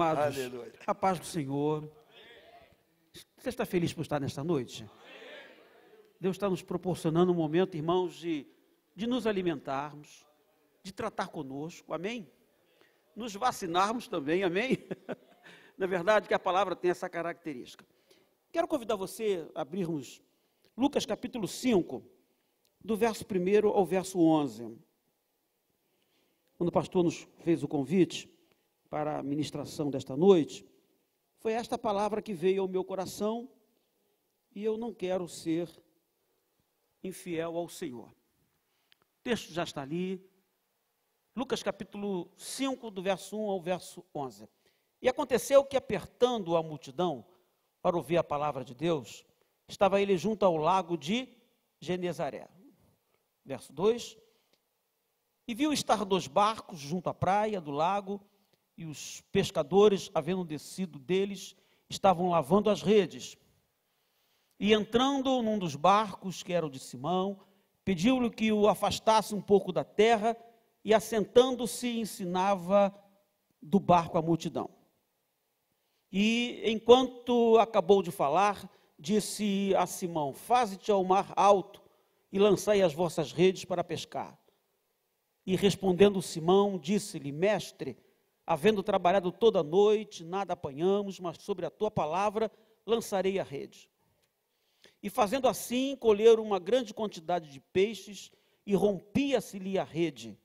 Amados, Aleluia. a paz do Senhor. Você está feliz por estar nesta noite? Deus está nos proporcionando um momento, irmãos, de, de nos alimentarmos, de tratar conosco, amém? Nos vacinarmos também, amém? Na verdade, que a palavra tem essa característica. Quero convidar você a abrirmos Lucas capítulo 5, do verso 1 ao verso 11. Quando o pastor nos fez o convite para a ministração desta noite, foi esta palavra que veio ao meu coração e eu não quero ser infiel ao Senhor. O texto já está ali, Lucas capítulo 5, do verso 1 ao verso 11. E aconteceu que, apertando a multidão para ouvir a palavra de Deus, estava ele junto ao lago de Genezaré. Verso 2. E viu estar dois barcos junto à praia do lago, e os pescadores, havendo descido deles, estavam lavando as redes. E entrando num dos barcos, que era o de Simão, pediu-lhe que o afastasse um pouco da terra, e assentando-se, ensinava do barco a multidão. E enquanto acabou de falar, disse a Simão: Faze-te ao mar alto e lançai as vossas redes para pescar. E respondendo Simão, disse-lhe: Mestre, havendo trabalhado toda a noite, nada apanhamos, mas sobre a tua palavra lançarei a rede. E fazendo assim, colheram uma grande quantidade de peixes, e rompia-se-lhe a rede.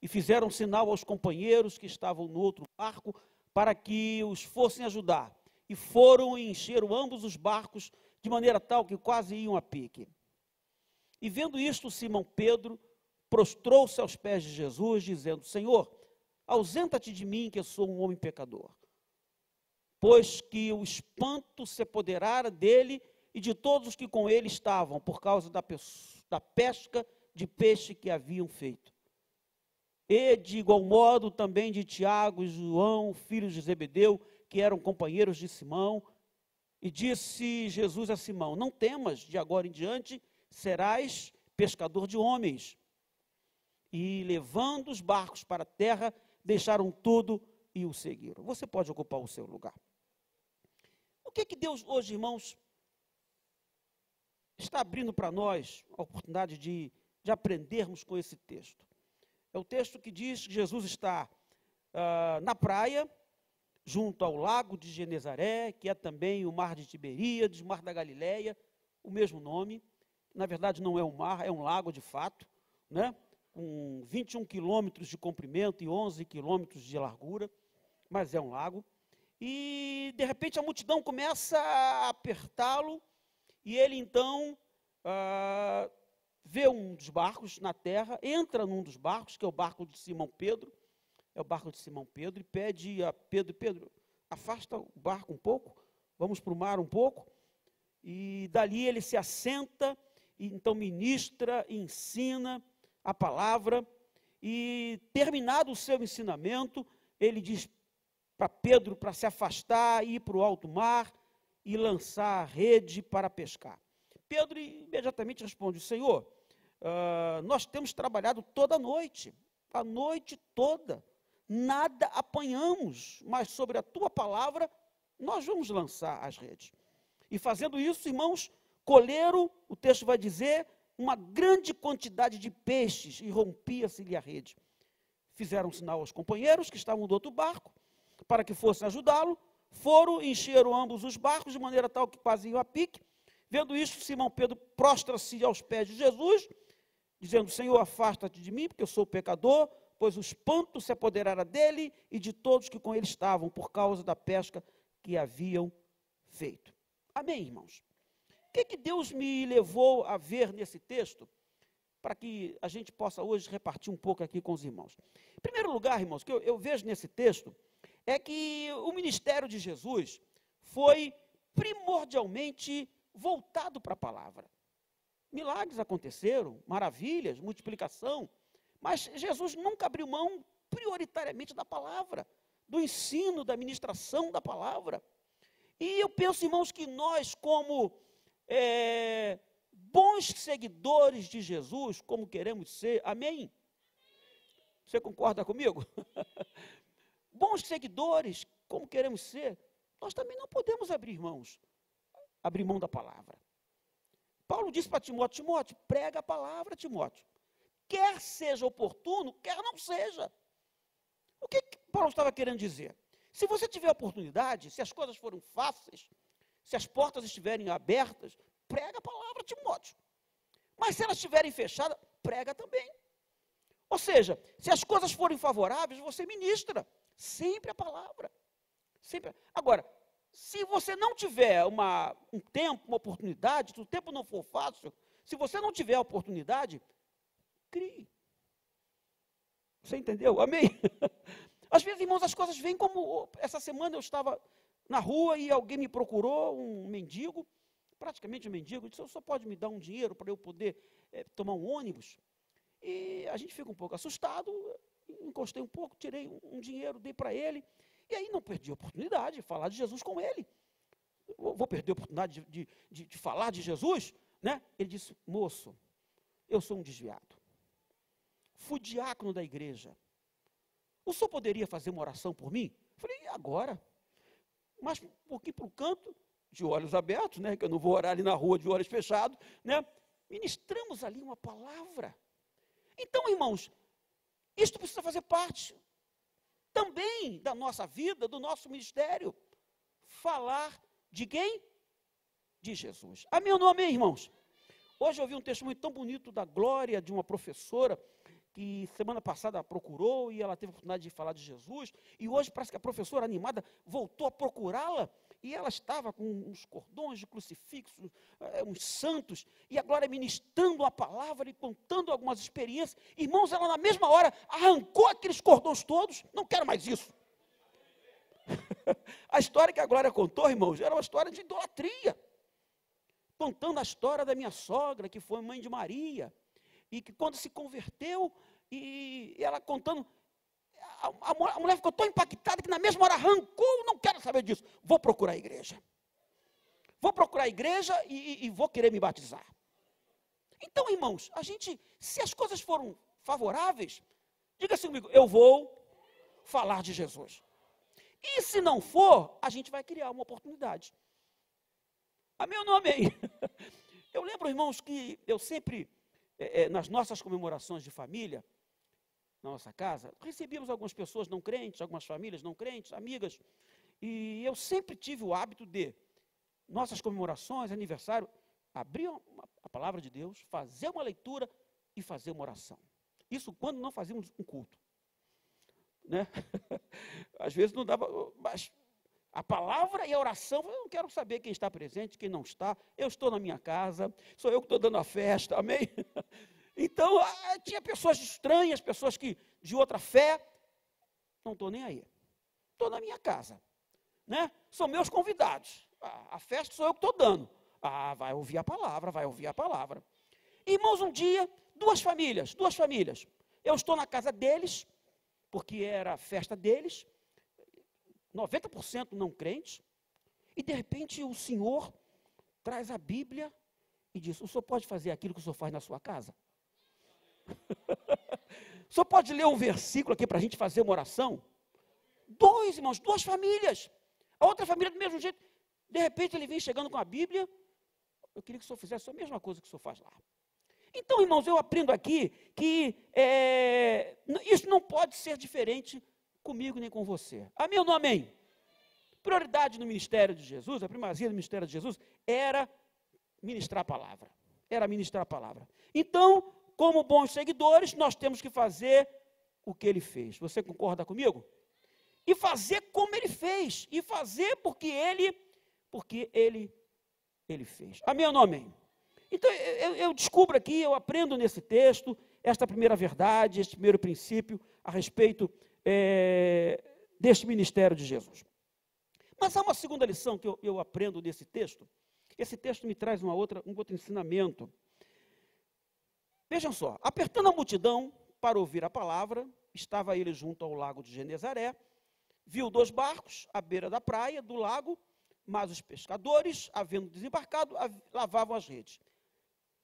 E fizeram sinal aos companheiros que estavam no outro barco, para que os fossem ajudar. E foram e encheram ambos os barcos, de maneira tal que quase iam a pique. E vendo isto, Simão Pedro prostrou-se aos pés de Jesus, dizendo: Senhor, ausenta-te de mim, que eu sou um homem pecador. Pois que o espanto se apoderara dele e de todos os que com ele estavam, por causa da, da pesca de peixe que haviam feito. E de igual modo também de Tiago e João, filhos de Zebedeu, que eram companheiros de Simão. E disse Jesus a Simão: Não temas, de agora em diante serás pescador de homens. E levando os barcos para a terra, deixaram tudo e o seguiram. Você pode ocupar o seu lugar. O que que Deus hoje, irmãos, está abrindo para nós a oportunidade de, de aprendermos com esse texto? É o texto que diz que Jesus está uh, na praia, junto ao lago de Genezaré, que é também o mar de Tiberíades, mar da Galileia, o mesmo nome. Na verdade, não é um mar, é um lago de fato, né? Com 21 quilômetros de comprimento e 11 quilômetros de largura, mas é um lago. E, de repente, a multidão começa a apertá-lo, e ele então uh, vê um dos barcos na terra, entra num dos barcos, que é o barco de Simão Pedro, é o barco de Simão Pedro, e pede a Pedro, Pedro, afasta o barco um pouco, vamos para o mar um pouco, e dali ele se assenta, e então ministra ensina a palavra, e terminado o seu ensinamento, ele diz para Pedro para se afastar, ir para o alto mar e lançar a rede para pescar. Pedro imediatamente responde: Senhor, Uh, nós temos trabalhado toda a noite, a noite toda, nada apanhamos, mas sobre a tua palavra nós vamos lançar as redes. E fazendo isso, irmãos, colheram, o texto vai dizer, uma grande quantidade de peixes e rompia-se-lhe a rede. Fizeram sinal aos companheiros que estavam do outro barco, para que fossem ajudá-lo. Foram, encheram ambos os barcos, de maneira tal que quase iam a pique. Vendo isso, Simão Pedro prostra-se aos pés de Jesus dizendo: Senhor, afasta-te de mim, porque eu sou pecador, pois o espanto se apoderara dele e de todos que com ele estavam, por causa da pesca que haviam feito. Amém, irmãos? O que, que Deus me levou a ver nesse texto? Para que a gente possa hoje repartir um pouco aqui com os irmãos. Em primeiro lugar, irmãos, que eu, eu vejo nesse texto é que o ministério de Jesus foi primordialmente voltado para a palavra. Milagres aconteceram, maravilhas, multiplicação, mas Jesus nunca abriu mão prioritariamente da palavra, do ensino, da ministração da palavra. E eu penso, irmãos, que nós, como é, bons seguidores de Jesus, como queremos ser, amém? Você concorda comigo? bons seguidores, como queremos ser, nós também não podemos abrir mãos, abrir mão da palavra. Paulo disse para Timóteo: Timóteo, prega a palavra, Timóteo. Quer seja oportuno, quer não seja. O que, Paulo estava querendo dizer? Se você tiver oportunidade, se as coisas forem fáceis, se as portas estiverem abertas, prega a palavra, Timóteo. Mas se elas estiverem fechadas, prega também. Ou seja, se as coisas forem favoráveis, você ministra sempre a palavra. Sempre. Agora, se você não tiver uma, um tempo, uma oportunidade, se o tempo não for fácil, se você não tiver a oportunidade, crie. Você entendeu? Amém? Às vezes, irmãos, as coisas vêm como. Essa semana eu estava na rua e alguém me procurou, um mendigo, praticamente um mendigo, disse: só pode me dar um dinheiro para eu poder é, tomar um ônibus? E a gente fica um pouco assustado, encostei um pouco, tirei um, um dinheiro, dei para ele, e aí não perdi a oportunidade de falar de Jesus com ele. Vou perder a oportunidade de, de, de, de falar de Jesus? Né? Ele disse: moço, eu sou um desviado. Fui diácono da igreja. O senhor poderia fazer uma oração por mim? Falei, e agora? Mas pouquinho para o canto, de olhos abertos, né? Que eu não vou orar ali na rua de olhos fechados, né? Ministramos ali uma palavra. Então, irmãos, isto precisa fazer parte também da nossa vida, do nosso ministério. Falar de quem? De Jesus. Amém ou não amém, irmãos? Hoje eu ouvi um testemunho tão bonito da glória de uma professora que semana passada procurou e ela teve a oportunidade de falar de Jesus, e hoje parece que a professora animada voltou a procurá-la, e ela estava com uns cordões de crucifixo, é, uns santos, e agora ministrando a palavra e contando algumas experiências. Irmãos, ela na mesma hora arrancou aqueles cordões todos, não quero mais isso. a história que a Glória contou, irmãos, era uma história de idolatria. Contando a história da minha sogra, que foi mãe de Maria, e que quando se converteu, e ela contando, a, a, a mulher ficou tão impactada que na mesma hora arrancou, não quero saber disso, vou procurar a igreja. Vou procurar a igreja e, e, e vou querer me batizar. Então, irmãos, a gente, se as coisas foram favoráveis, diga assim comigo, eu vou falar de Jesus. E se não for, a gente vai criar uma oportunidade. Amém ou não amém? Eu lembro, irmãos, que eu sempre, é, é, nas nossas comemorações de família, na nossa casa, recebíamos algumas pessoas não crentes, algumas famílias não crentes, amigas, e eu sempre tive o hábito de, nossas comemorações, aniversário, abrir a palavra de Deus, fazer uma leitura e fazer uma oração. Isso quando não fazíamos um culto. Né? Às vezes não dava, mas a palavra e a oração, eu não quero saber quem está presente, quem não está. Eu estou na minha casa, sou eu que estou dando a festa, amém? Então, ah, tinha pessoas estranhas, pessoas que de outra fé. Não estou nem aí. Estou na minha casa. Né? São meus convidados. A festa sou eu que estou dando. Ah, vai ouvir a palavra, vai ouvir a palavra. Irmãos, um dia, duas famílias, duas famílias. Eu estou na casa deles, porque era a festa deles, 90% não crentes, e de repente o Senhor traz a Bíblia e diz: O senhor pode fazer aquilo que o senhor faz na sua casa? o senhor pode ler um versículo aqui para a gente fazer uma oração? Dois irmãos, duas famílias. A outra família do mesmo jeito. De repente ele vem chegando com a Bíblia. Eu queria que o senhor fizesse a mesma coisa que o senhor faz lá. Então, irmãos, eu aprendo aqui que é, isso não pode ser diferente comigo nem com você. Ou não amém? Prioridade no ministério de Jesus, a primazia do ministério de Jesus era ministrar a palavra. Era ministrar a palavra. Então, como bons seguidores, nós temos que fazer o que ele fez. Você concorda comigo? E fazer como ele fez, e fazer porque ele porque ele ele fez. Ou não amém? Então eu, eu descubro aqui, eu aprendo nesse texto esta primeira verdade, este primeiro princípio a respeito é, deste ministério de Jesus. Mas há uma segunda lição que eu, eu aprendo nesse texto. Esse texto me traz uma outra, um outro ensinamento. Vejam só, apertando a multidão para ouvir a palavra, estava ele junto ao lago de Genezaré, viu dois barcos à beira da praia do lago, mas os pescadores, havendo desembarcado, lavavam as redes.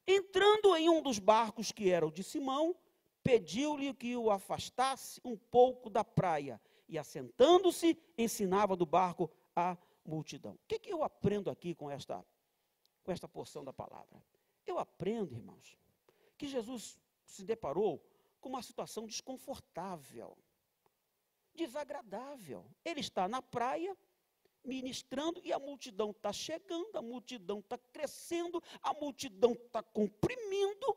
Entrando em um dos barcos, que era o de Simão, pediu-lhe que o afastasse um pouco da praia. e, assentando-se, ensinava do barco a multidão. O que, que eu aprendo aqui com esta, com esta porção da palavra? Eu aprendo, irmãos, que Jesus se deparou com uma situação desconfortável, desagradável. Ele está na praia, ministrando e a multidão está chegando, a multidão está crescendo, a multidão está comprimindo.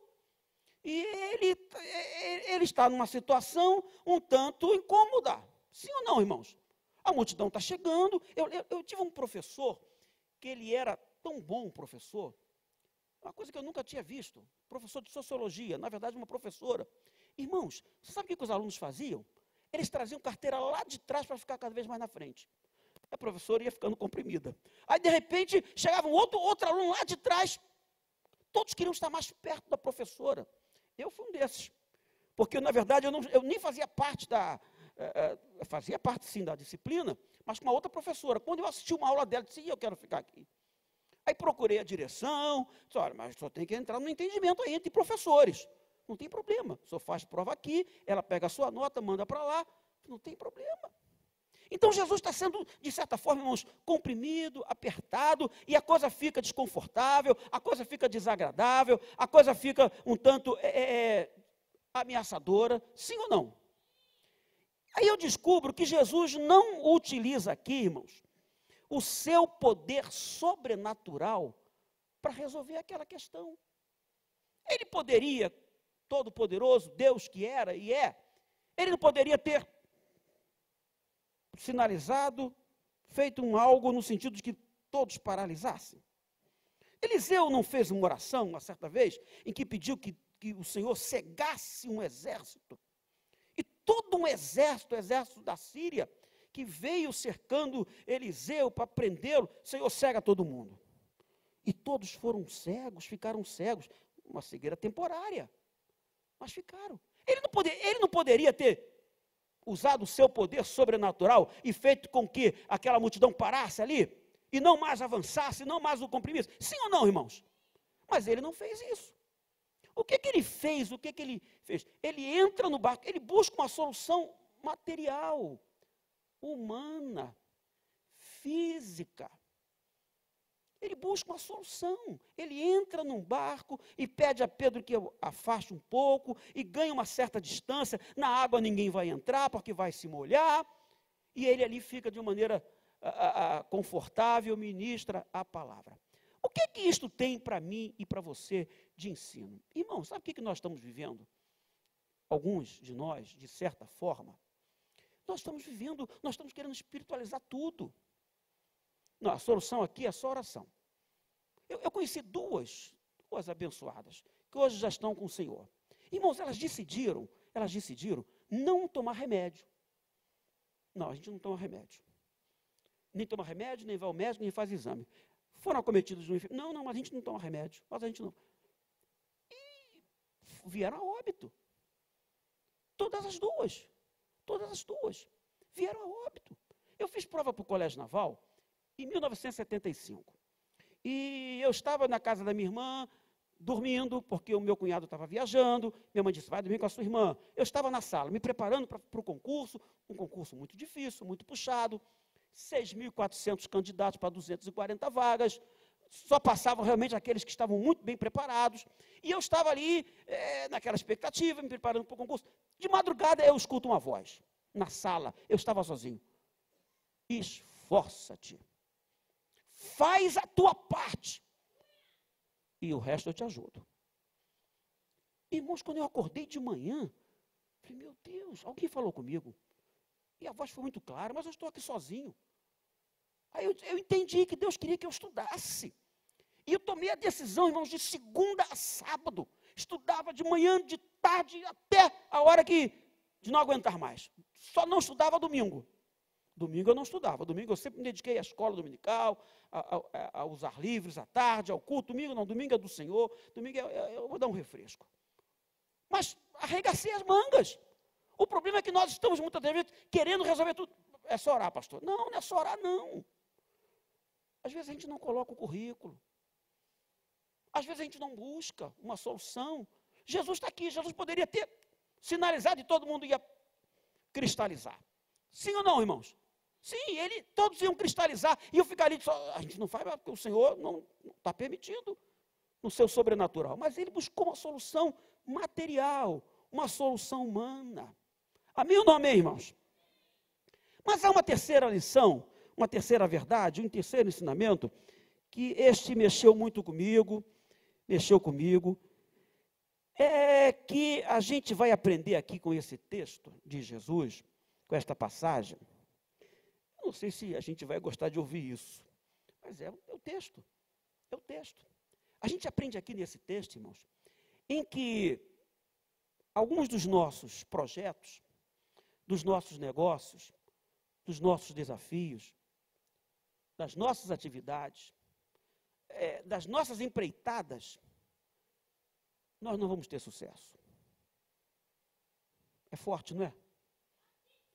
E ele, ele está numa situação um tanto incômoda. Sim ou não, irmãos? A multidão está chegando. Eu, eu, eu, tive um professor que ele era tão bom professor, uma coisa que eu nunca tinha visto. Professor de sociologia, na verdade, uma professora. Irmãos, sabe o que os alunos faziam? Eles traziam carteira lá de trás para ficar cada vez mais na frente. A professora ia ficando comprimida. Aí, de repente, chegava um outro, outro aluno lá de trás. Todos queriam estar mais perto da professora. Eu fui um desses. Porque, na verdade, eu, não, eu nem fazia parte da. É, fazia parte, sim, da disciplina, mas com uma outra professora. Quando eu assisti uma aula dela, eu disse: eu quero ficar aqui. Aí procurei a direção, disse, olha, mas só tem que entrar no entendimento aí entre professores. Não tem problema. Só faz prova aqui, ela pega a sua nota, manda para lá, não tem problema. Então Jesus está sendo, de certa forma, irmãos, comprimido, apertado, e a coisa fica desconfortável, a coisa fica desagradável, a coisa fica um tanto é, é, é, ameaçadora, sim ou não? Aí eu descubro que Jesus não utiliza aqui, irmãos, o seu poder sobrenatural para resolver aquela questão. Ele poderia, todo-poderoso, Deus que era e é, ele não poderia ter sinalizado, feito um algo no sentido de que todos paralisassem. Eliseu não fez uma oração, uma certa vez, em que pediu que, que o Senhor cegasse um exército. E todo um exército, o exército da Síria, que veio cercando Eliseu para prendê-lo, Senhor, cega todo mundo. E todos foram cegos, ficaram cegos. Uma cegueira temporária. Mas ficaram. Ele não, poder, ele não poderia ter usado o seu poder sobrenatural e feito com que aquela multidão parasse ali e não mais avançasse, não mais o comprimisse? Sim ou não, irmãos? Mas ele não fez isso. O que, que ele fez? O que, que ele fez? Ele entra no barco, ele busca uma solução material, humana, física. Ele busca uma solução. Ele entra num barco e pede a Pedro que afaste um pouco e ganha uma certa distância. Na água ninguém vai entrar porque vai se molhar. E ele ali fica de uma maneira a, a, a, confortável, ministra a palavra. O que que isto tem para mim e para você de ensino? Irmão, sabe o que, que nós estamos vivendo? Alguns de nós, de certa forma, nós estamos vivendo, nós estamos querendo espiritualizar tudo. Não, a solução aqui é só oração. Eu, eu conheci duas, duas abençoadas, que hoje já estão com o Senhor. Irmãos, elas decidiram, elas decidiram não tomar remédio. Não, a gente não toma remédio. Nem toma remédio, nem vai ao médico, nem faz exame. Foram acometidos de um enfermo. Não, não, mas a gente não toma remédio. Mas a gente não. E vieram a óbito. Todas as duas. Todas as duas. Vieram a óbito. Eu fiz prova para o Colégio Naval em 1975. E eu estava na casa da minha irmã, dormindo, porque o meu cunhado estava viajando. Minha mãe disse: vai dormir com a sua irmã. Eu estava na sala, me preparando para o concurso, um concurso muito difícil, muito puxado. 6.400 candidatos para 240 vagas. Só passavam realmente aqueles que estavam muito bem preparados. E eu estava ali, é, naquela expectativa, me preparando para o concurso. De madrugada eu escuto uma voz na sala. Eu estava sozinho. Esforça-te faz a tua parte. E o resto eu te ajudo. Irmãos, quando eu acordei de manhã, falei, meu Deus, alguém falou comigo. E a voz foi muito clara, mas eu estou aqui sozinho. Aí eu, eu entendi que Deus queria que eu estudasse. E eu tomei a decisão, irmãos, de segunda a sábado. Estudava de manhã, de tarde, até a hora que de não aguentar mais. Só não estudava domingo. Domingo eu não estudava. Domingo eu sempre me dediquei à escola dominical, a, a, a usar livros à tarde, ao culto. Domingo não, domingo é do Senhor. Domingo eu, eu vou dar um refresco. Mas arregacei as mangas. O problema é que nós estamos muitas vezes querendo resolver tudo. É só orar, pastor. Não, não é só orar, não. Às vezes a gente não coloca o currículo. Às vezes a gente não busca uma solução. Jesus está aqui, Jesus poderia ter sinalizado e todo mundo ia cristalizar. Sim ou não, irmãos? Sim, ele, todos iam cristalizar, e eu ficaria, só, a gente não faz porque o Senhor não está permitindo no seu sobrenatural. Mas ele buscou uma solução material, uma solução humana. Amém ou não amém, irmãos? Mas há uma terceira lição, uma terceira verdade, um terceiro ensinamento, que este mexeu muito comigo, mexeu comigo, é que a gente vai aprender aqui com esse texto de Jesus, com esta passagem. Não sei se a gente vai gostar de ouvir isso, mas é, é o texto. É o texto. A gente aprende aqui nesse texto, irmãos, em que alguns dos nossos projetos, dos nossos negócios, dos nossos desafios, das nossas atividades, é, das nossas empreitadas, nós não vamos ter sucesso. É forte, não é?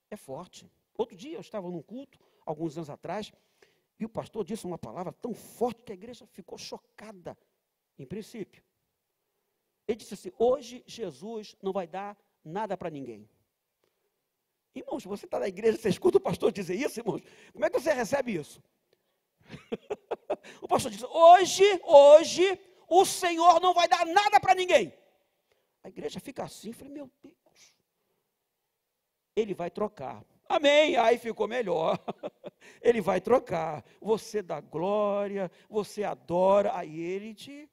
É forte. Outro dia eu estava num culto, alguns anos atrás, e o pastor disse uma palavra tão forte que a igreja ficou chocada, em princípio. Ele disse assim: hoje Jesus não vai dar nada para ninguém. Irmãos, você está na igreja, você escuta o pastor dizer isso, irmãos? Como é que você recebe isso? o pastor disse: hoje, hoje, o Senhor não vai dar nada para ninguém. A igreja fica assim, eu falei, meu Deus. Ele vai trocar. Amém. Aí ficou melhor. ele vai trocar. Você dá glória, você adora, aí ele te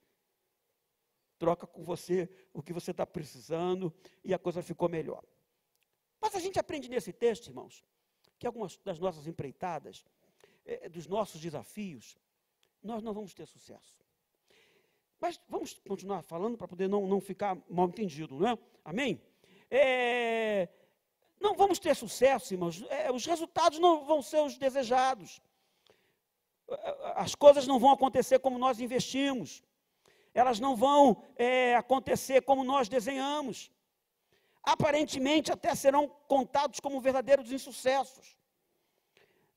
troca com você o que você está precisando e a coisa ficou melhor. Mas a gente aprende nesse texto, irmãos, que algumas das nossas empreitadas, é, dos nossos desafios, nós não vamos ter sucesso. Mas vamos continuar falando para poder não, não ficar mal entendido, não é? Amém? É, não vamos ter sucesso, irmãos. É, os resultados não vão ser os desejados. As coisas não vão acontecer como nós investimos. Elas não vão é, acontecer como nós desenhamos. Aparentemente, até serão contados como verdadeiros insucessos.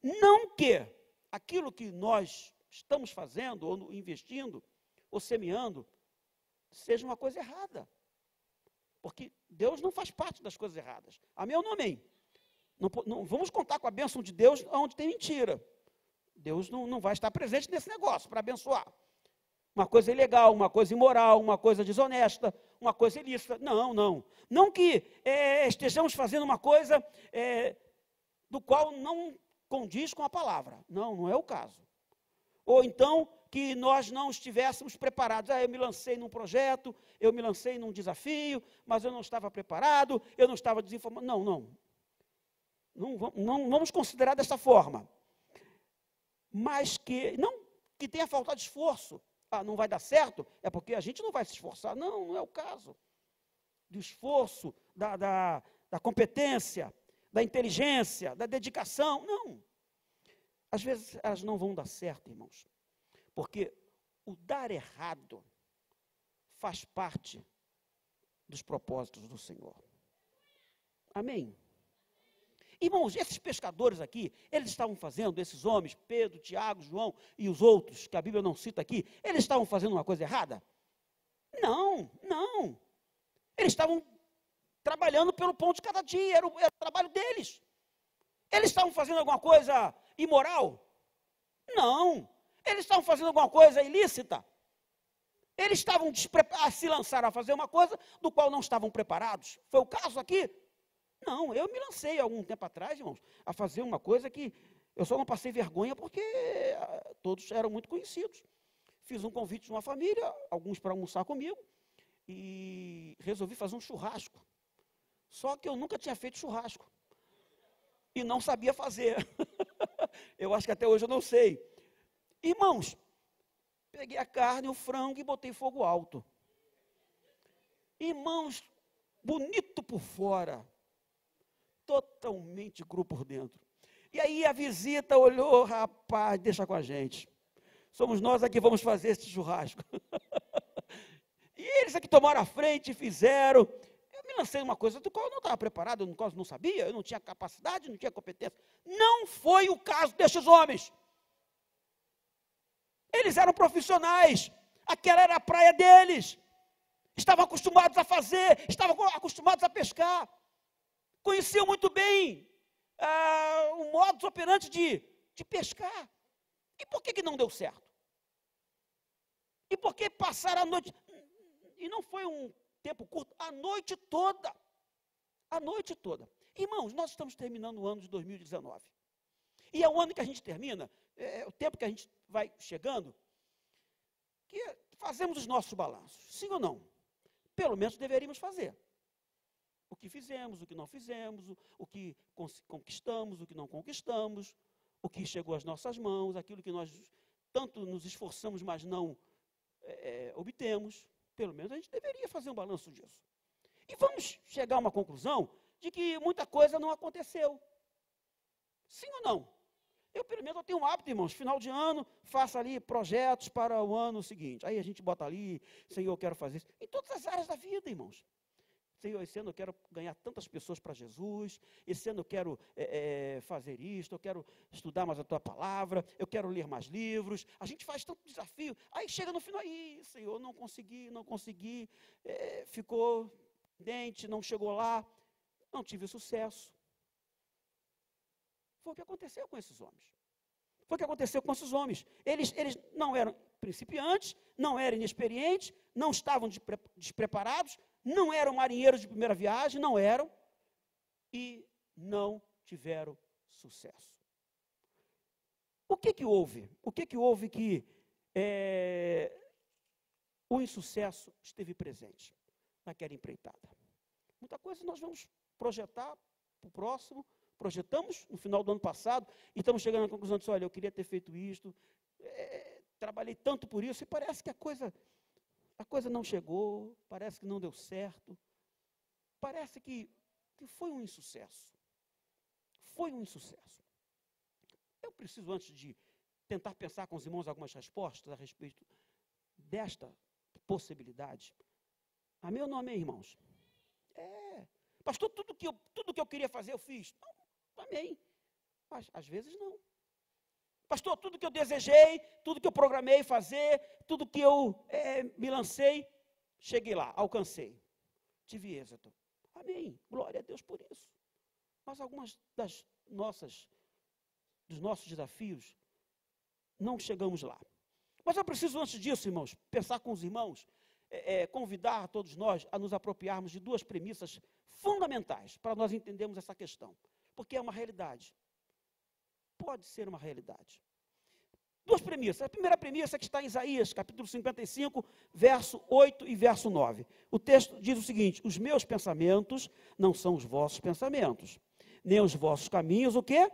Não que aquilo que nós estamos fazendo, ou investindo, ou semeando, seja uma coisa errada. Porque Deus não faz parte das coisas erradas. Amém ou não amém? Não, não, vamos contar com a bênção de Deus onde tem mentira. Deus não, não vai estar presente nesse negócio para abençoar. Uma coisa ilegal, uma coisa imoral, uma coisa desonesta, uma coisa ilícita. Não, não. Não que é, estejamos fazendo uma coisa é, do qual não condiz com a palavra. Não, não é o caso. Ou então que nós não estivéssemos preparados. Ah, eu me lancei num projeto, eu me lancei num desafio, mas eu não estava preparado, eu não estava desinformado. Não, não. Não, não vamos considerar dessa forma. Mas que, não que tenha faltado esforço. Ah, não vai dar certo, é porque a gente não vai se esforçar. Não, não é o caso. Do esforço, da, da, da competência, da inteligência, da dedicação. Não. Às vezes elas não vão dar certo, irmãos. Porque o dar errado faz parte dos propósitos do Senhor. Amém? Irmãos, esses pescadores aqui, eles estavam fazendo, esses homens, Pedro, Tiago, João e os outros, que a Bíblia não cita aqui, eles estavam fazendo uma coisa errada? Não, não. Eles estavam trabalhando pelo pão de cada dia, era o, era o trabalho deles. Eles estavam fazendo alguma coisa imoral? Não. Eles estavam fazendo alguma coisa ilícita? Eles estavam a se lançar a fazer uma coisa do qual não estavam preparados. Foi o caso aqui? Não, eu me lancei algum tempo atrás, irmãos, a fazer uma coisa que eu só não passei vergonha porque ah, todos eram muito conhecidos. Fiz um convite de uma família, alguns para almoçar comigo, e resolvi fazer um churrasco. Só que eu nunca tinha feito churrasco. E não sabia fazer. eu acho que até hoje eu não sei. Irmãos, peguei a carne, o frango e botei fogo alto. Irmãos, bonito por fora, totalmente cru por dentro. E aí a visita olhou, rapaz, deixa com a gente. Somos nós aqui vamos fazer esse churrasco. e eles aqui tomaram a frente e fizeram. Eu me lancei uma coisa do qual eu não estava preparado, do qual eu não sabia, eu não tinha capacidade, não tinha competência. Não foi o caso destes homens. Eles eram profissionais, aquela era a praia deles. Estavam acostumados a fazer, estavam acostumados a pescar. Conheciam muito bem ah, um modus operandi de, de pescar. E por que, que não deu certo? E por que passar a noite? E não foi um tempo curto, a noite toda. A noite toda. Irmãos, nós estamos terminando o ano de 2019. E é o ano que a gente termina, é, é o tempo que a gente vai chegando, que fazemos os nossos balanços. Sim ou não? Pelo menos deveríamos fazer. O que fizemos, o que não fizemos, o, o que conquistamos, o que não conquistamos, o que chegou às nossas mãos, aquilo que nós tanto nos esforçamos, mas não é, é, obtemos, pelo menos a gente deveria fazer um balanço disso. E vamos chegar a uma conclusão de que muita coisa não aconteceu. Sim ou não? Eu, pelo menos, eu tenho um hábito, irmãos, final de ano, faço ali projetos para o ano seguinte. Aí a gente bota ali, Senhor, eu quero fazer isso. Em todas as áreas da vida, irmãos. Senhor, esse ano eu quero ganhar tantas pessoas para Jesus, esse ano eu quero é, é, fazer isto, eu quero estudar mais a tua palavra, eu quero ler mais livros. A gente faz tanto desafio, aí chega no final, aí, Senhor, não consegui, não consegui, é, ficou dente, não chegou lá, não tive sucesso. Foi o que aconteceu com esses homens. Foi o que aconteceu com esses homens. Eles, eles não eram principiantes, não eram inexperientes, não estavam despreparados, não eram marinheiros de primeira viagem, não eram, e não tiveram sucesso. O que que houve? O que que houve que é, o insucesso esteve presente naquela empreitada? Muita coisa nós vamos projetar para o próximo, projetamos no final do ano passado e estamos chegando à conclusão de, olha, eu queria ter feito isto, é, trabalhei tanto por isso e parece que a coisa a coisa não chegou, parece que não deu certo, parece que, que foi um insucesso. Foi um insucesso. Eu preciso, antes de tentar pensar com os irmãos algumas respostas a respeito desta possibilidade. A meu nome irmãos. É. Pastor, tudo que eu, tudo que eu queria fazer eu fiz. Não, amém. Mas às vezes não. Pastor, tudo que eu desejei, tudo que eu programei fazer, tudo que eu é, me lancei, cheguei lá, alcancei. Tive êxito. Amém. Glória a Deus por isso. Mas algumas das nossas, dos nossos desafios, não chegamos lá. Mas eu preciso, antes disso, irmãos, pensar com os irmãos, é, é, convidar todos nós a nos apropriarmos de duas premissas fundamentais para nós entendermos essa questão. Porque é uma realidade pode ser uma realidade. Duas premissas. A primeira premissa é que está em Isaías, capítulo 55, verso 8 e verso 9. O texto diz o seguinte: Os meus pensamentos não são os vossos pensamentos, nem os vossos caminhos, o quê?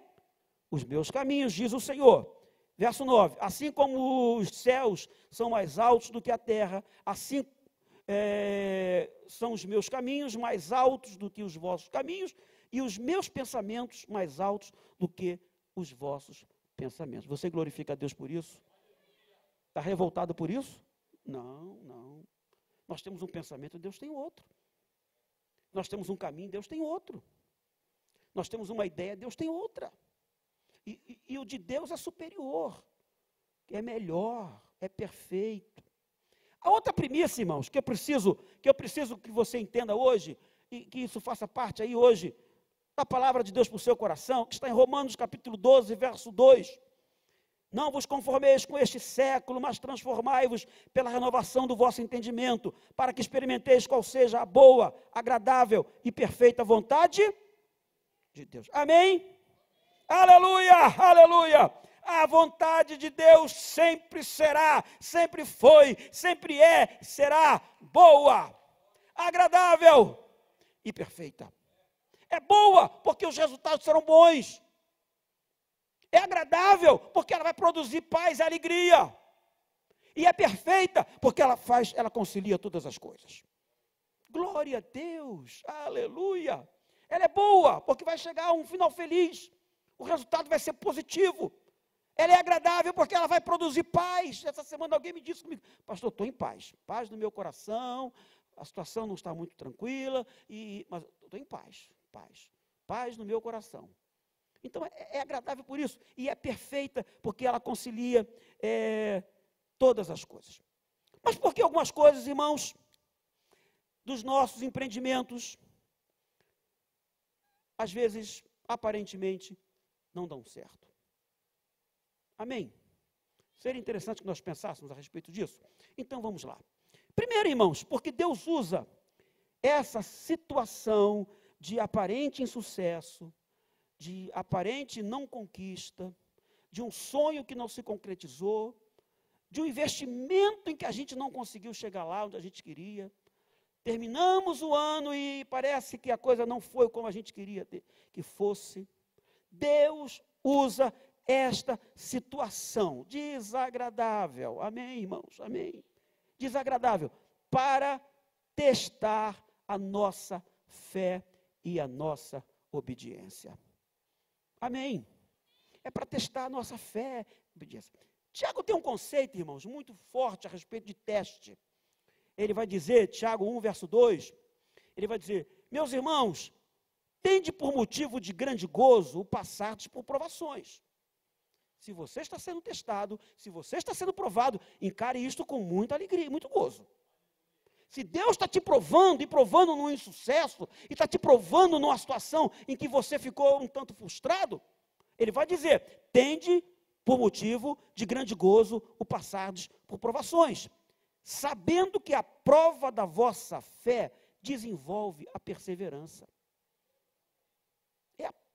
Os meus caminhos, diz o Senhor. Verso 9: Assim como os céus são mais altos do que a terra, assim é, são os meus caminhos mais altos do que os vossos caminhos, e os meus pensamentos mais altos do que os vossos pensamentos. Você glorifica a Deus por isso? Está revoltado por isso? Não, não. Nós temos um pensamento, Deus tem outro. Nós temos um caminho, Deus tem outro. Nós temos uma ideia, Deus tem outra. E, e, e o de Deus é superior, é melhor, é perfeito. A outra premissa, irmãos, que eu preciso, que eu preciso que você entenda hoje, e que isso faça parte aí hoje a palavra de Deus para o seu coração, que está em Romanos capítulo 12, verso 2. Não vos conformeis com este século, mas transformai-vos pela renovação do vosso entendimento, para que experimenteis qual seja a boa, agradável e perfeita vontade de Deus. Amém? Aleluia, aleluia. A vontade de Deus sempre será, sempre foi, sempre é, será boa, agradável e perfeita. É boa, porque os resultados serão bons. É agradável, porque ela vai produzir paz e alegria. E é perfeita, porque ela faz, ela concilia todas as coisas. Glória a Deus, aleluia. Ela é boa, porque vai chegar a um final feliz. O resultado vai ser positivo. Ela é agradável porque ela vai produzir paz. Essa semana alguém me disse comigo, pastor, estou em paz. Paz no meu coração, a situação não está muito tranquila, e, mas estou em paz paz. Paz no meu coração. Então é, é agradável por isso. E é perfeita porque ela concilia é, todas as coisas. Mas por que algumas coisas, irmãos, dos nossos empreendimentos, às vezes aparentemente não dão certo. Amém? Seria interessante que nós pensássemos a respeito disso. Então vamos lá. Primeiro, irmãos, porque Deus usa essa situação de aparente insucesso, de aparente não conquista, de um sonho que não se concretizou, de um investimento em que a gente não conseguiu chegar lá onde a gente queria. Terminamos o ano e parece que a coisa não foi como a gente queria que fosse. Deus usa esta situação desagradável, amém, irmãos, amém, desagradável, para testar a nossa fé e a nossa obediência. Amém. É para testar a nossa fé obediência. Tiago tem um conceito, irmãos, muito forte a respeito de teste. Ele vai dizer, Tiago 1, verso 2, ele vai dizer: Meus irmãos, tende por motivo de grande gozo o passardes por provações. Se você está sendo testado, se você está sendo provado, encare isto com muita alegria, muito gozo. Se Deus está te provando e provando num insucesso, e está te provando numa situação em que você ficou um tanto frustrado, Ele vai dizer: tende por motivo de grande gozo o passardes por provações, sabendo que a prova da vossa fé desenvolve a perseverança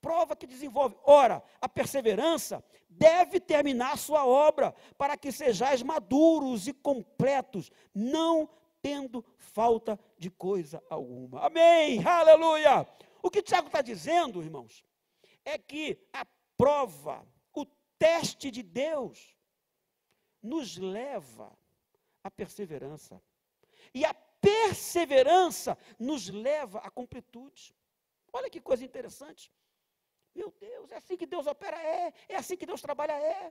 prova que desenvolve. Ora, a perseverança deve terminar sua obra, para que sejais maduros e completos, não tendo falta de coisa alguma. Amém! Aleluia! O que Tiago está dizendo, irmãos, é que a prova, o teste de Deus, nos leva à perseverança. E a perseverança nos leva à completude. Olha que coisa interessante. Meu Deus, é assim que Deus opera? É. É assim que Deus trabalha? É.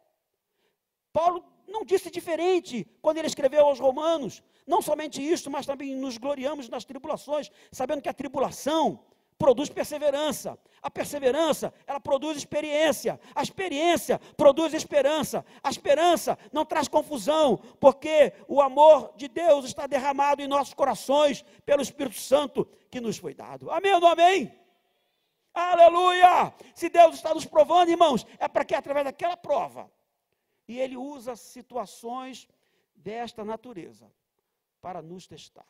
Paulo não disse diferente quando ele escreveu aos Romanos. Não somente isto, mas também nos gloriamos nas tribulações, sabendo que a tribulação produz perseverança. A perseverança, ela produz experiência. A experiência produz esperança. A esperança não traz confusão, porque o amor de Deus está derramado em nossos corações pelo Espírito Santo que nos foi dado. Amém ou não amém? Aleluia! Se Deus está nos provando, irmãos, é para que através daquela prova. E Ele usa situações desta natureza para nos testar.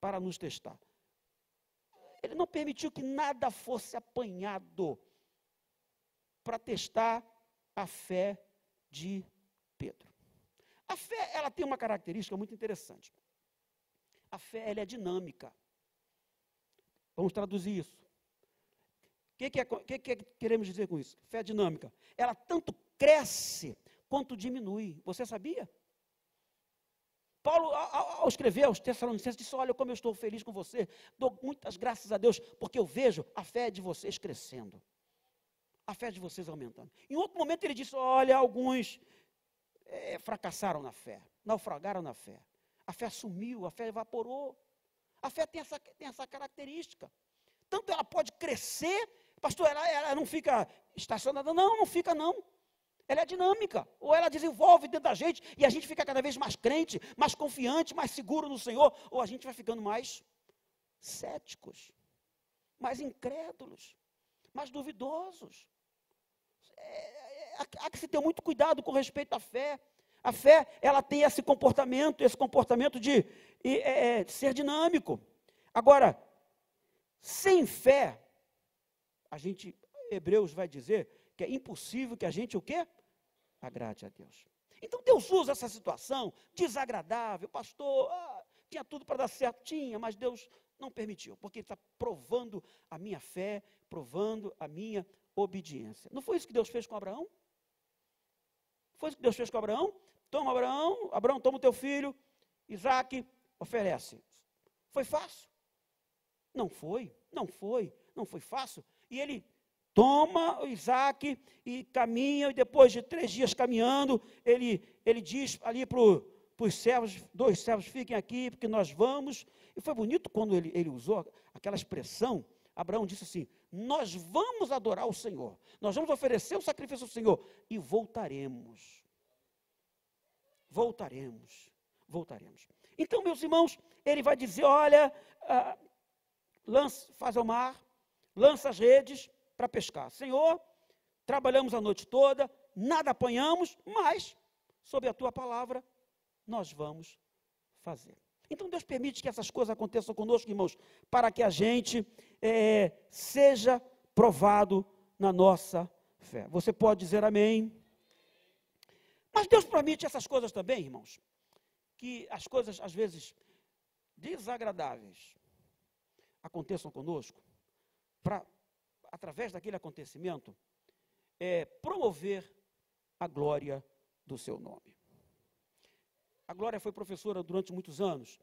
Para nos testar. Ele não permitiu que nada fosse apanhado para testar a fé de Pedro. A fé, ela tem uma característica muito interessante. A fé, ela é dinâmica. Vamos traduzir isso. O que, que, é, que, que queremos dizer com isso? Fé dinâmica. Ela tanto cresce quanto diminui. Você sabia? Paulo, ao, ao escrever aos Tessalonicenses, disse: Olha, como eu estou feliz com você, dou muitas graças a Deus, porque eu vejo a fé de vocês crescendo, a fé de vocês aumentando. Em outro momento, ele disse: Olha, alguns é, fracassaram na fé, naufragaram na fé, a fé sumiu, a fé evaporou. A fé tem essa, tem essa característica. Tanto ela pode crescer Pastor, ela, ela não fica estacionada? Não, não fica não. Ela é dinâmica, ou ela desenvolve dentro da gente e a gente fica cada vez mais crente, mais confiante, mais seguro no Senhor, ou a gente vai ficando mais céticos, mais incrédulos, mais duvidosos. É, é, há que se ter muito cuidado com respeito à fé. A fé, ela tem esse comportamento, esse comportamento de, de, é, de ser dinâmico. Agora, sem fé, a gente, Hebreus vai dizer que é impossível que a gente o quê? Agrade a Deus. Então Deus usa essa situação desagradável, pastor, ah, tinha tudo para dar certo, tinha, mas Deus não permitiu, porque Ele está provando a minha fé, provando a minha obediência. Não foi isso que Deus fez com Abraão? Foi isso que Deus fez com Abraão? Toma Abraão, Abraão, toma o teu filho, Isaac, oferece. Foi fácil? Não foi, não foi, não foi fácil, e ele toma o Isaac e caminha, e depois de três dias caminhando, ele, ele diz ali para os servos, dois servos, fiquem aqui, porque nós vamos. E foi bonito quando ele, ele usou aquela expressão. Abraão disse assim: Nós vamos adorar o Senhor, nós vamos oferecer o sacrifício ao Senhor e voltaremos. Voltaremos, voltaremos. Então, meus irmãos, ele vai dizer: Olha, ah, lance, faz ao mar, lança as redes, para pescar. Senhor, trabalhamos a noite toda, nada apanhamos, mas, sob a tua palavra, nós vamos fazer. Então Deus permite que essas coisas aconteçam conosco, irmãos, para que a gente é, seja provado na nossa fé. Você pode dizer amém? Mas Deus permite essas coisas também, irmãos, que as coisas às vezes desagradáveis aconteçam conosco, para através daquele acontecimento é, promover a glória do seu nome. A Glória foi professora durante muitos anos,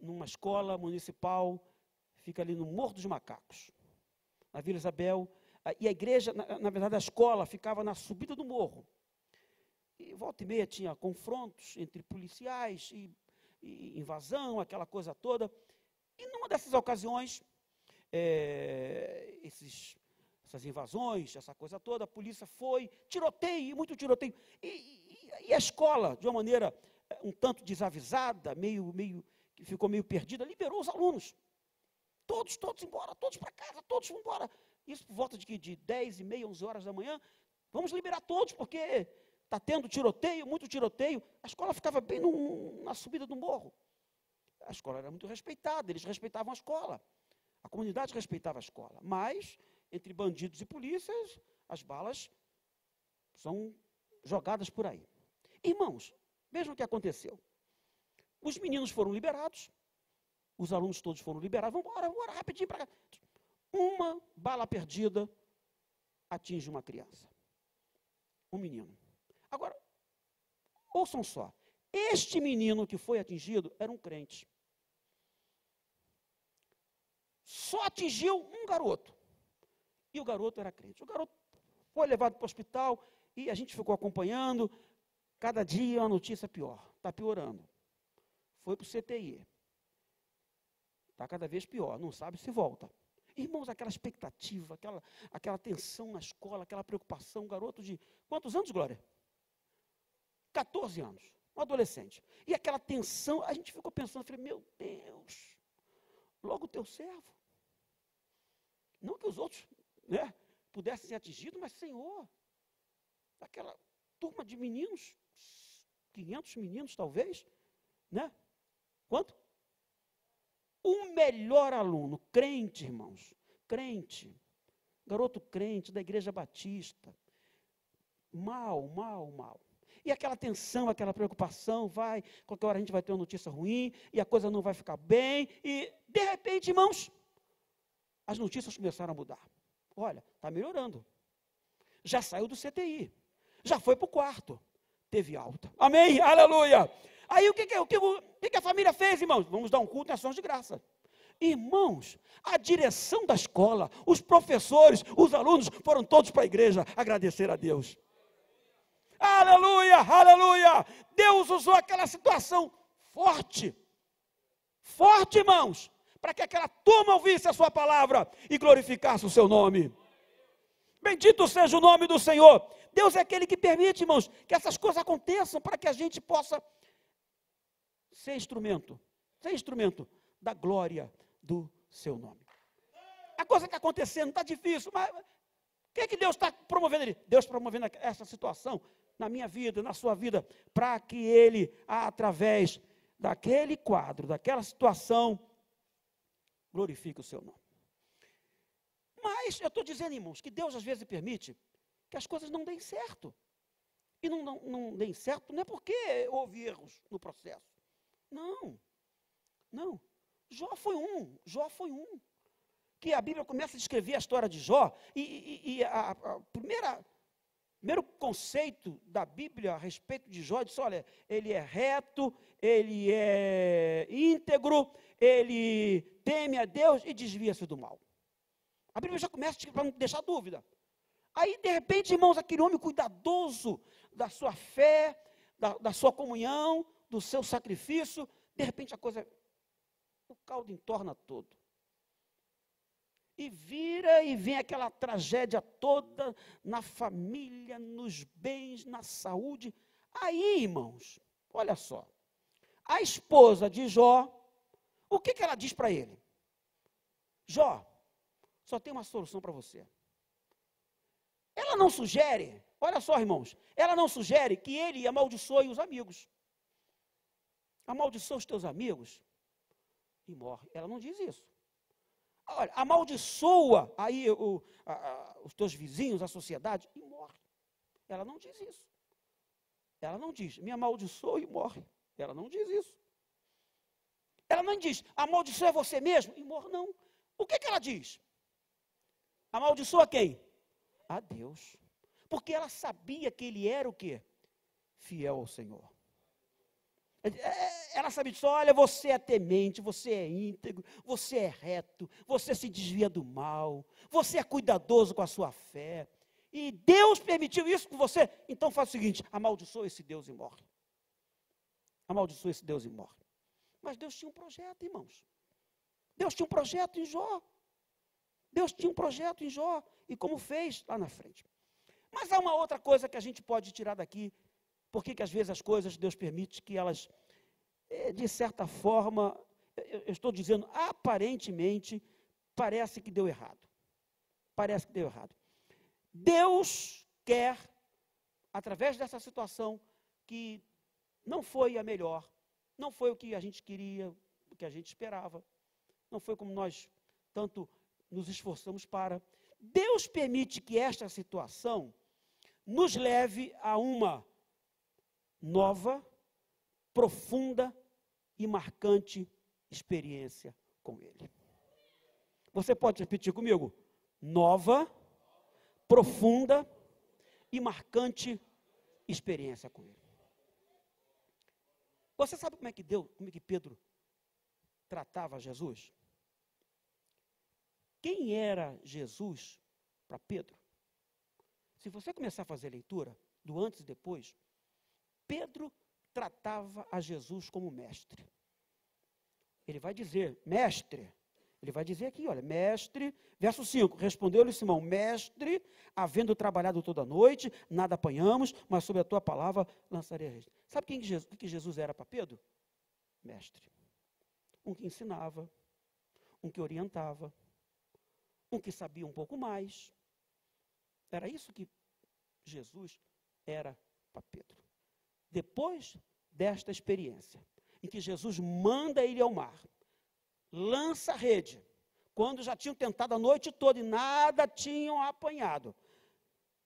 numa escola municipal, fica ali no Morro dos Macacos, na Vila Isabel. E a igreja, na, na verdade, a escola ficava na subida do morro. E volta e meia tinha confrontos entre policiais e, e invasão, aquela coisa toda. E numa dessas ocasiões, é, esses, essas invasões, essa coisa toda, a polícia foi, tiroteio, muito tiroteio. E, e, e a escola, de uma maneira um tanto desavisada, meio, meio, que ficou meio perdida, liberou os alunos. Todos, todos embora, todos para casa, todos embora. Isso por volta de, de 10 e meia, 11 horas da manhã. Vamos liberar todos, porque está tendo tiroteio, muito tiroteio. A escola ficava bem no, na subida do morro. A escola era muito respeitada, eles respeitavam a escola. A comunidade respeitava a escola. Mas, entre bandidos e polícias, as balas são jogadas por aí. Irmãos, Vejam o que aconteceu. Os meninos foram liberados, os alunos todos foram liberados. Vamos embora, vamos embora, rapidinho para cá. Uma bala perdida atinge uma criança. Um menino. Agora, ouçam só. Este menino que foi atingido era um crente. Só atingiu um garoto. E o garoto era crente. O garoto foi levado para o hospital e a gente ficou acompanhando. Cada dia uma notícia pior, está piorando. Foi para o CTI. Está cada vez pior, não sabe se volta. Irmãos, aquela expectativa, aquela, aquela tensão na escola, aquela preocupação, um garoto de quantos anos, Glória? 14 anos, um adolescente. E aquela tensão, a gente ficou pensando, falei, meu Deus, logo o teu servo. Não que os outros né, pudessem ser atingidos, mas Senhor, aquela turma de meninos 500 meninos, talvez, né? Quanto? O melhor aluno, crente, irmãos, crente, garoto crente da igreja batista, mal, mal, mal. E aquela tensão, aquela preocupação, vai, qualquer hora a gente vai ter uma notícia ruim, e a coisa não vai ficar bem, e de repente, irmãos, as notícias começaram a mudar. Olha, está melhorando. Já saiu do CTI, já foi para o quarto, teve alta. Amém? Aleluia! Aí o que, que, o, que, o que, a família fez, irmãos? Vamos dar um culto em ações de graça. Irmãos, a direção da escola, os professores, os alunos foram todos para a igreja agradecer a Deus. Aleluia, aleluia! Deus usou aquela situação forte, forte, irmãos, para que aquela turma ouvisse a sua palavra e glorificasse o seu nome. Bendito seja o nome do Senhor. Deus é aquele que permite, irmãos, que essas coisas aconteçam para que a gente possa ser instrumento, ser instrumento da glória do seu nome. A coisa está acontecendo, está difícil, mas o que, é que Deus está promovendo ali? Deus promovendo essa situação na minha vida, na sua vida, para que Ele, através daquele quadro, daquela situação, glorifique o seu nome. Mas eu estou dizendo, irmãos, que Deus às vezes permite que as coisas não deem certo. E não, não, não deem certo não é porque houve erros no processo. Não, não. Jó foi um, Jó foi um. Que a Bíblia começa a descrever a história de Jó, e, e, e a, a primeira, primeiro conceito da Bíblia a respeito de Jó diz: olha, ele é reto, ele é íntegro, ele teme a Deus e desvia-se do mal. A Bíblia já começa para não deixar dúvida. Aí, de repente, irmãos, aquele homem cuidadoso da sua fé, da, da sua comunhão, do seu sacrifício, de repente a coisa, o caldo entorna todo. E vira e vem aquela tragédia toda na família, nos bens, na saúde. Aí, irmãos, olha só. A esposa de Jó, o que, que ela diz para ele? Jó, só tem uma solução para você. ela não sugere, olha só, irmãos, ela não sugere que ele amaldiçoe os amigos. Amaldiçoa os teus amigos e morre. Ela não diz isso. Olha, amaldiçoa aí o, a, a, os teus vizinhos, a sociedade e morre. Ela não diz isso. Ela não diz, me amaldiçoa e morre. Ela não diz isso. Ela não diz, amaldiçoa você mesmo e morre, não. O que, que ela diz? Amaldiçoa quem? A Deus. Porque ela sabia que ele era o quê? Fiel ao Senhor. É, ela sabia disso, olha, você é temente, você é íntegro, você é reto, você se desvia do mal, você é cuidadoso com a sua fé. E Deus permitiu isso com você, então faz o seguinte: amaldiçoa esse Deus e morre. Amaldiçoa esse Deus e morre. Mas Deus tinha um projeto, irmãos. Deus tinha um projeto em Jó. Deus tinha um projeto em Jó. E como fez lá na frente. Mas há uma outra coisa que a gente pode tirar daqui. Por que às vezes as coisas Deus permite que elas, eh, de certa forma, eu estou dizendo, aparentemente, parece que deu errado. Parece que deu errado. Deus quer, através dessa situação, que não foi a melhor, não foi o que a gente queria, o que a gente esperava, não foi como nós tanto nos esforçamos para. Deus permite que esta situação nos leve a uma nova, profunda e marcante experiência com Ele. Você pode repetir comigo? Nova, profunda e marcante experiência com Ele. Você sabe como é que como é que Pedro tratava Jesus? Quem era Jesus para Pedro? Se você começar a fazer a leitura do antes e depois, Pedro tratava a Jesus como mestre. Ele vai dizer, mestre, ele vai dizer aqui, olha, mestre, verso 5, respondeu-lhe Simão, mestre, havendo trabalhado toda a noite, nada apanhamos, mas sobre a tua palavra lançarei a rede. Sabe quem que Jesus, que Jesus era para Pedro? Mestre. Um que ensinava, um que orientava, um que sabia um pouco mais. Era isso que Jesus era para Pedro. Depois desta experiência, em que Jesus manda ele ao mar, lança a rede, quando já tinham tentado a noite toda e nada tinham apanhado.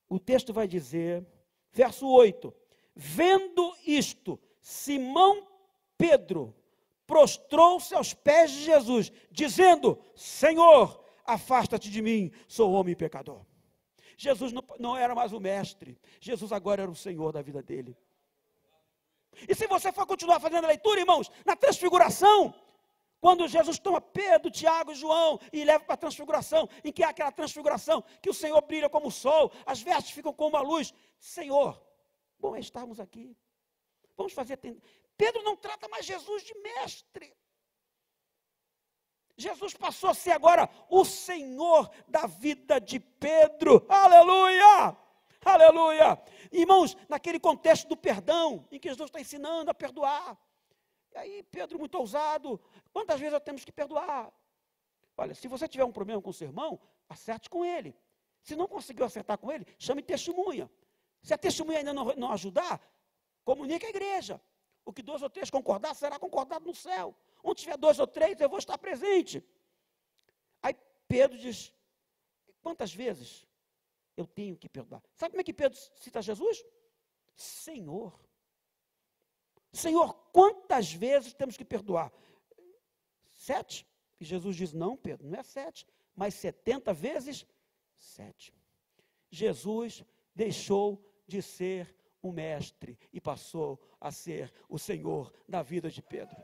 O texto vai dizer, verso 8: Vendo isto, Simão Pedro prostrou-se aos pés de Jesus, dizendo: Senhor, afasta-te de mim, sou homem pecador. Jesus não, não, era mais o mestre, Jesus agora era o Senhor da vida dele. E se você for continuar fazendo a leitura, irmãos, na transfiguração, quando Jesus toma Pedro, Tiago e João e leva para a transfiguração, em que há aquela transfiguração, que o Senhor brilha como o sol, as vestes ficam como a luz. Senhor, bom é estarmos aqui. Vamos fazer. Pedro não trata mais Jesus de mestre. Jesus passou a ser agora o Senhor da vida de Pedro. Aleluia! Aleluia! Irmãos, naquele contexto do perdão, em que Jesus está ensinando a perdoar. E aí, Pedro, muito ousado, quantas vezes nós temos que perdoar? Olha, se você tiver um problema com o seu irmão, acerte com ele. Se não conseguiu acertar com ele, chame testemunha. Se a testemunha ainda não, não ajudar, comunique a igreja. O que dois ou três concordar, será concordado no céu. Onde tiver dois ou três, eu vou estar presente. Aí Pedro diz: quantas vezes eu tenho que perdoar? Sabe como é que Pedro cita Jesus? Senhor. Senhor, quantas vezes temos que perdoar? Sete. E Jesus diz: Não, Pedro, não é sete, mas setenta vezes sete. Jesus deixou de ser o mestre e passou a ser o Senhor da vida de Pedro.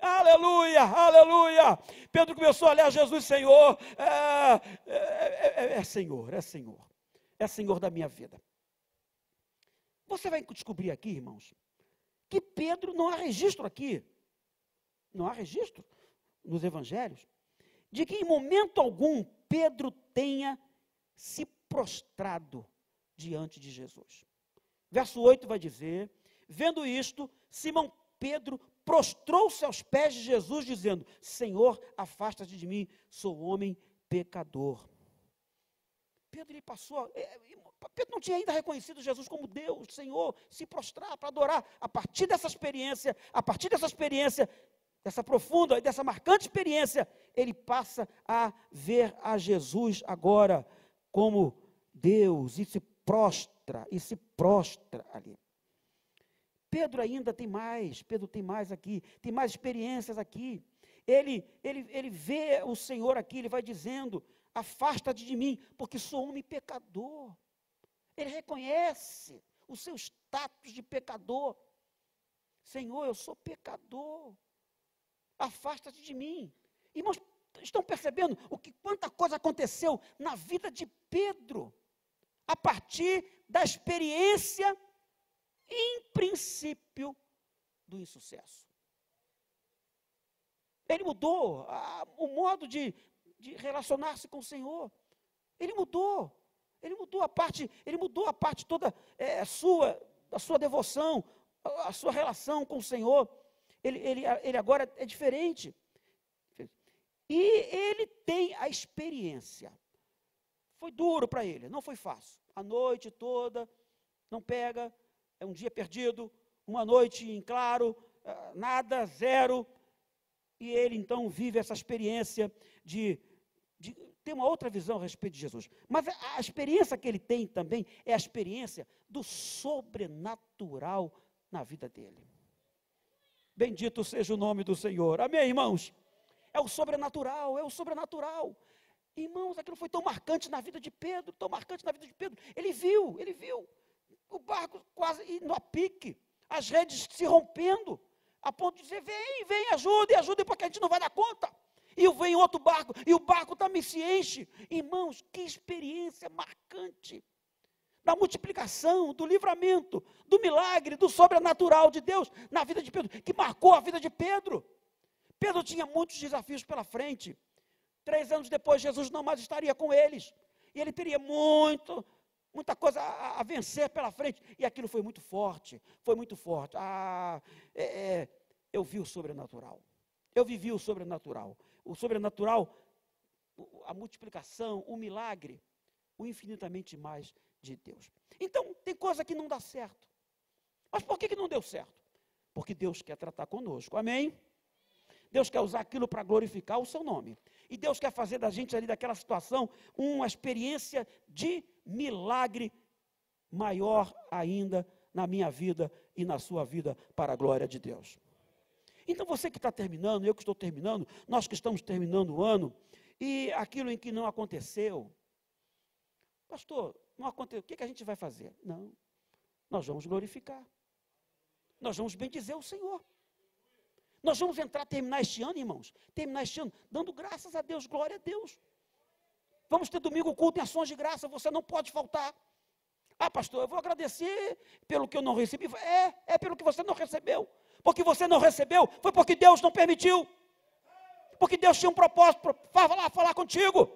Aleluia, aleluia. Pedro começou a olhar Jesus, Senhor, é, é, é, é Senhor, é Senhor, é Senhor da minha vida. Você vai descobrir aqui, irmãos, que Pedro não há registro aqui, não há registro nos evangelhos, de que em momento algum Pedro tenha se prostrado diante de Jesus. Verso 8 vai dizer: Vendo isto, Simão Pedro prostrou-se aos pés de Jesus, dizendo: Senhor, afasta-te de mim, sou homem pecador. Pedro ele passou, é, Pedro não tinha ainda reconhecido Jesus como Deus, Senhor, se prostrar para adorar. A partir dessa experiência, a partir dessa experiência, dessa profunda, dessa marcante experiência, ele passa a ver a Jesus agora como Deus e se prostra, e se prostra ali. Pedro ainda tem mais, Pedro tem mais aqui, tem mais experiências aqui. Ele, ele, ele vê o Senhor aqui, ele vai dizendo: Afasta-te de mim, porque sou homem pecador. Ele reconhece o seu status de pecador. Senhor, eu sou pecador. Afasta-te de mim. Irmãos, estão percebendo o que quanta coisa aconteceu na vida de Pedro a partir da experiência em princípio do insucesso. Ele mudou a, o modo de, de relacionar-se com o Senhor. Ele mudou. Ele mudou a parte, ele mudou a parte toda é, sua, da sua devoção, a, a, sua relação com o Senhor. Ele, ele, ele agora é diferente. E ele tem a experiência. Foi duro para ele, não foi fácil. A noite toda, não pega, é um dia perdido, uma noite em claro, ah, nada, zero. E ele então vive essa experiência de, de ter uma outra visão a respeito de Jesus. Mas a, experiência que ele tem também é a experiência do sobrenatural na vida dele. Bendito seja o nome do Senhor. Amém, irmãos? É o sobrenatural, é o sobrenatural. Irmãos, aquilo foi tão marcante na vida de Pedro, tão marcante na vida de Pedro. Ele viu, ele viu o barco quase indo a pique, as redes se rompendo, a ponto de dizer: vem, vem, ajude, ajude, porque a gente não vai dar conta. E vem outro barco, e o barco também se enche. Irmãos, que experiência marcante da multiplicação, do livramento, do milagre, do sobrenatural de Deus na vida de Pedro, que marcou a vida de Pedro. Pedro tinha muitos desafios pela frente. Três anos depois, Jesus não mais estaria com eles. E ele teria muito, muita coisa a, a, vencer pela frente. E aquilo foi muito forte, foi muito forte. Ah, é, é, eu vi o sobrenatural. Eu vivi o sobrenatural. O sobrenatural, a multiplicação, o milagre, o infinitamente mais de Deus. Então, tem coisa que não dá certo. Mas por que, que não deu certo? Porque Deus quer tratar conosco. Amém? Deus quer usar aquilo para glorificar o seu nome. E Deus quer fazer da gente ali daquela situação uma experiência de milagre maior ainda na minha vida e na sua vida para a glória de Deus. Então você que está terminando, eu que estou terminando, nós que estamos terminando o ano, e aquilo em que não aconteceu, pastor, não aconteceu, o que, que a gente vai fazer? Não, nós vamos glorificar, nós vamos bendizer o Senhor. Nós vamos entrar, terminar este ano, irmãos, terminar este ano, dando graças a Deus, glória a Deus. Vamos ter domingo culto em ações de graça, você não pode faltar. Ah, pastor, eu vou agradecer pelo que eu não recebi. É, é pelo que você não recebeu. Porque você não recebeu, foi porque Deus não permitiu. Porque Deus tinha um propósito para falar, falar contigo.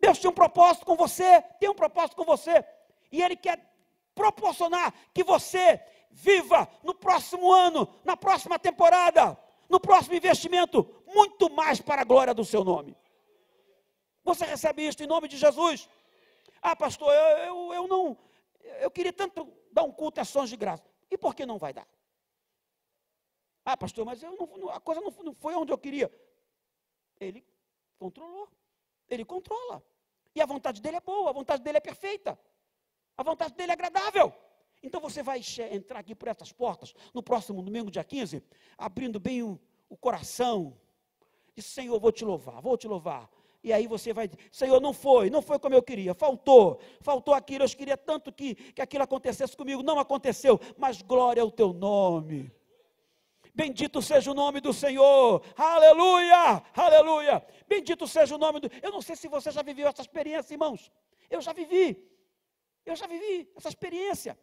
Deus tinha um propósito com você, tem um propósito com você. E Ele quer proporcionar que você viva no próximo ano, na próxima temporada, no próximo investimento, muito mais para a glória do seu nome. Você recebe isso em nome de Jesus? Ah, pastor, eu, eu, eu não, eu queria tanto dar um culto a ações de graça. E por que não vai dar? Ah, pastor, mas não, a coisa não, não foi onde eu queria. Ele controlou. Ele controla. E a vontade dele é boa, a vontade dele é perfeita. A vontade dele é agradável. Então você vai entrar aqui por essas portas no próximo domingo, dia 15, abrindo bem o, o coração. E Senhor, vou te louvar, vou te louvar. E aí você vai dizer, Senhor, não foi, não foi como eu queria, faltou, faltou aquilo, eu queria tanto que, que aquilo acontecesse comigo, não aconteceu, mas glória ao teu nome. Bendito seja o nome do Senhor, aleluia, aleluia. Bendito seja o nome do. Eu não sei se você já viveu essa experiência, irmãos. Eu já vivi, eu já vivi essa experiência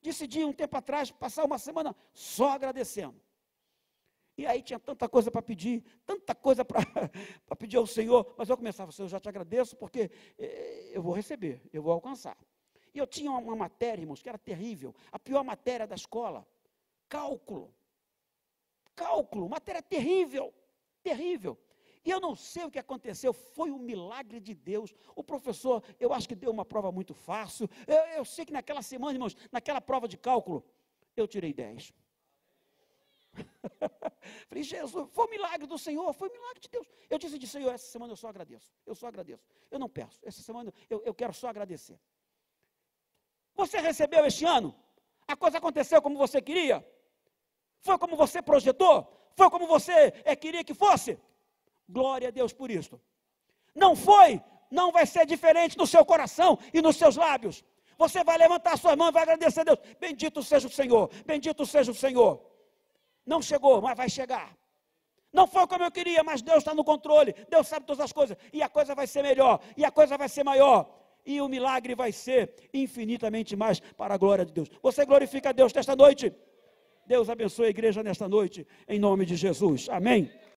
decidi um tempo atrás passar uma semana só agradecendo. E aí tinha tanta coisa para pedir, tanta coisa para pedir ao Senhor, mas eu começava, Senhor, eu já te agradeço porque eh, eu vou receber, eu vou alcançar. E eu tinha uma, matéria, irmãos, que era terrível, a pior matéria da escola, cálculo. Cálculo, matéria terrível, terrível. E eu não sei o que aconteceu, foi um milagre de Deus. O professor, eu acho que deu uma prova muito fácil. Eu, eu sei que naquela semana, irmãos, naquela prova de cálculo, eu tirei 10. Falei, Jesus, foi um milagre do Senhor, foi um milagre de Deus. Eu disse de Senhor, essa semana eu só agradeço. Eu só agradeço. Eu não peço. Essa semana eu, eu quero só agradecer. Você recebeu este ano? A coisa aconteceu como você queria? Foi como você projetou? Foi como você é, queria que fosse? Glória a Deus por isso. Não foi, não vai ser diferente no seu coração e nos seus lábios. Você vai levantar a sua mão e vai agradecer a Deus. Bendito seja o Senhor, bendito seja o Senhor. Não chegou, mas vai chegar. Não foi como eu queria, mas Deus está no controle. Deus sabe todas as coisas. E a coisa vai ser melhor. E a coisa vai ser maior. E o milagre vai ser infinitamente mais para a glória de Deus. Você glorifica a Deus nesta noite? Deus abençoe a igreja nesta noite, em nome de Jesus. Amém.